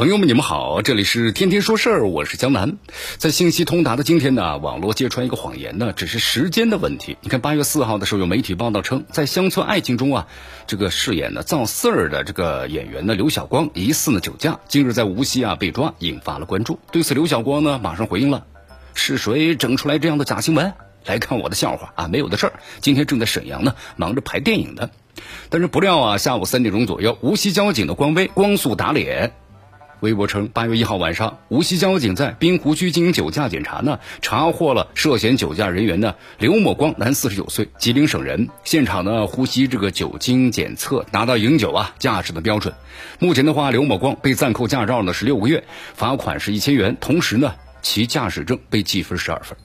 朋友们，你们好，这里是天天说事儿，我是江南。在信息通达的今天呢，网络揭穿一个谎言呢，只是时间的问题。你看，八月四号的时候，有媒体报道称，在乡村爱情中啊，这个饰演的赵四儿的这个演员呢，刘晓光疑似呢酒驾，近日在无锡啊被抓，引发了关注。对此，刘晓光呢马上回应了：是谁整出来这样的假新闻？来看我的笑话啊，没有的事儿。今天正在沈阳呢，忙着拍电影呢。但是不料啊，下午三点钟左右，无锡交警的官微光速打脸。微博称，八月一号晚上，无锡交警在滨湖区进行酒驾检查呢，查获了涉嫌酒驾人员呢刘某光，男，四十九岁，吉林省人。现场呢呼吸这个酒精检测达到饮酒啊驾驶的标准。目前的话，刘某光被暂扣驾照呢是六个月，罚款是一千元，同时呢其驾驶证被记分十二分。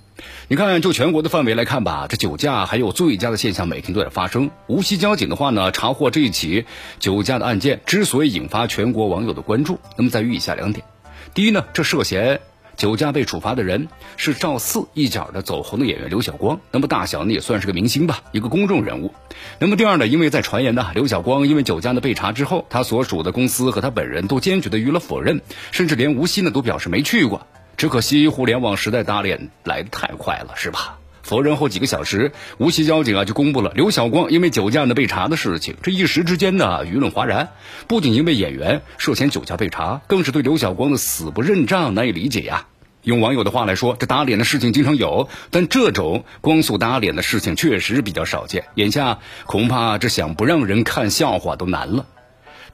你看，就全国的范围来看吧，这酒驾还有醉驾的现象每天都在发生。无锡交警的话呢，查获这一起酒驾的案件之所以引发全国网友的关注，那么在于以下两点：第一呢，这涉嫌酒驾被处罚的人是赵四一角的走红的演员刘晓光，那么大小呢也算是个明星吧，一个公众人物。那么第二呢，因为在传言呢，刘晓光因为酒驾呢被查之后，他所属的公司和他本人都坚决的予了否认，甚至连无锡呢都表示没去过。只可惜互联网时代打脸来的太快了，是吧？否认后几个小时，无锡交警啊就公布了刘晓光因为酒驾呢被查的事情。这一时之间呢，舆论哗然。不仅因为演员涉嫌酒驾被查，更是对刘晓光的死不认账难以理解呀。用网友的话来说，这打脸的事情经常有，但这种光速打脸的事情确实比较少见。眼下恐怕这想不让人看笑话都难了。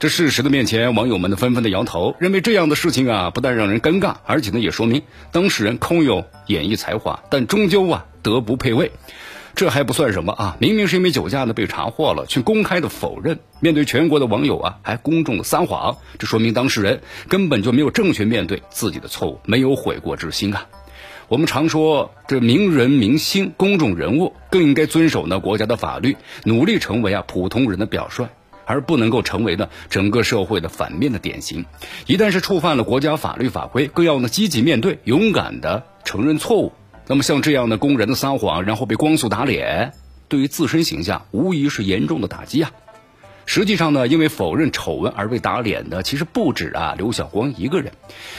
这事实的面前，网友们呢纷纷的摇头，认为这样的事情啊，不但让人尴尬，而且呢也说明当事人空有演艺才华，但终究啊德不配位。这还不算什么啊，明明是因为酒驾呢被查获了，却公开的否认，面对全国的网友啊，还公众的撒谎，这说明当事人根本就没有正确面对自己的错误，没有悔过之心啊。我们常说，这名人、明星、公众人物更应该遵守呢国家的法律，努力成为啊普通人的表率。而不能够成为呢整个社会的反面的典型，一旦是触犯了国家法律法规，更要呢积极面对，勇敢的承认错误。那么像这样的公然的撒谎，然后被光速打脸，对于自身形象无疑是严重的打击啊。实际上呢，因为否认丑闻而被打脸的，其实不止啊刘晓光一个人。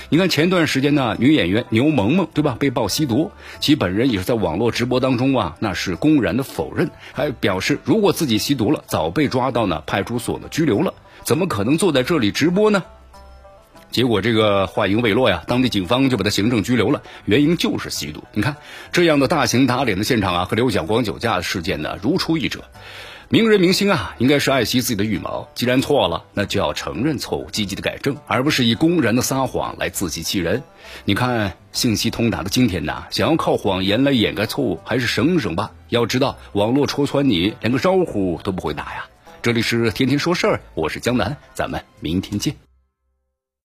你看前段时间呢，女演员牛萌萌对吧，被曝吸毒，其本人也是在网络直播当中啊，那是公然的否认，还表示如果自己吸毒了，早被抓到呢派出所呢拘留了，怎么可能坐在这里直播呢？结果这个话音未落呀，当地警方就把他行政拘留了，原因就是吸毒。你看这样的大型打脸的现场啊，和刘晓光酒驾的事件呢如出一辙。名人明星啊，应该是爱惜自己的羽毛。既然错了，那就要承认错误，积极的改正，而不是以公然的撒谎来自欺欺人。你看，信息通达的今天呐，想要靠谎言来掩盖错误，还是省省吧。要知道，网络戳穿你，连个招呼都不会打呀。这里是天天说事儿，我是江南，咱们明天见。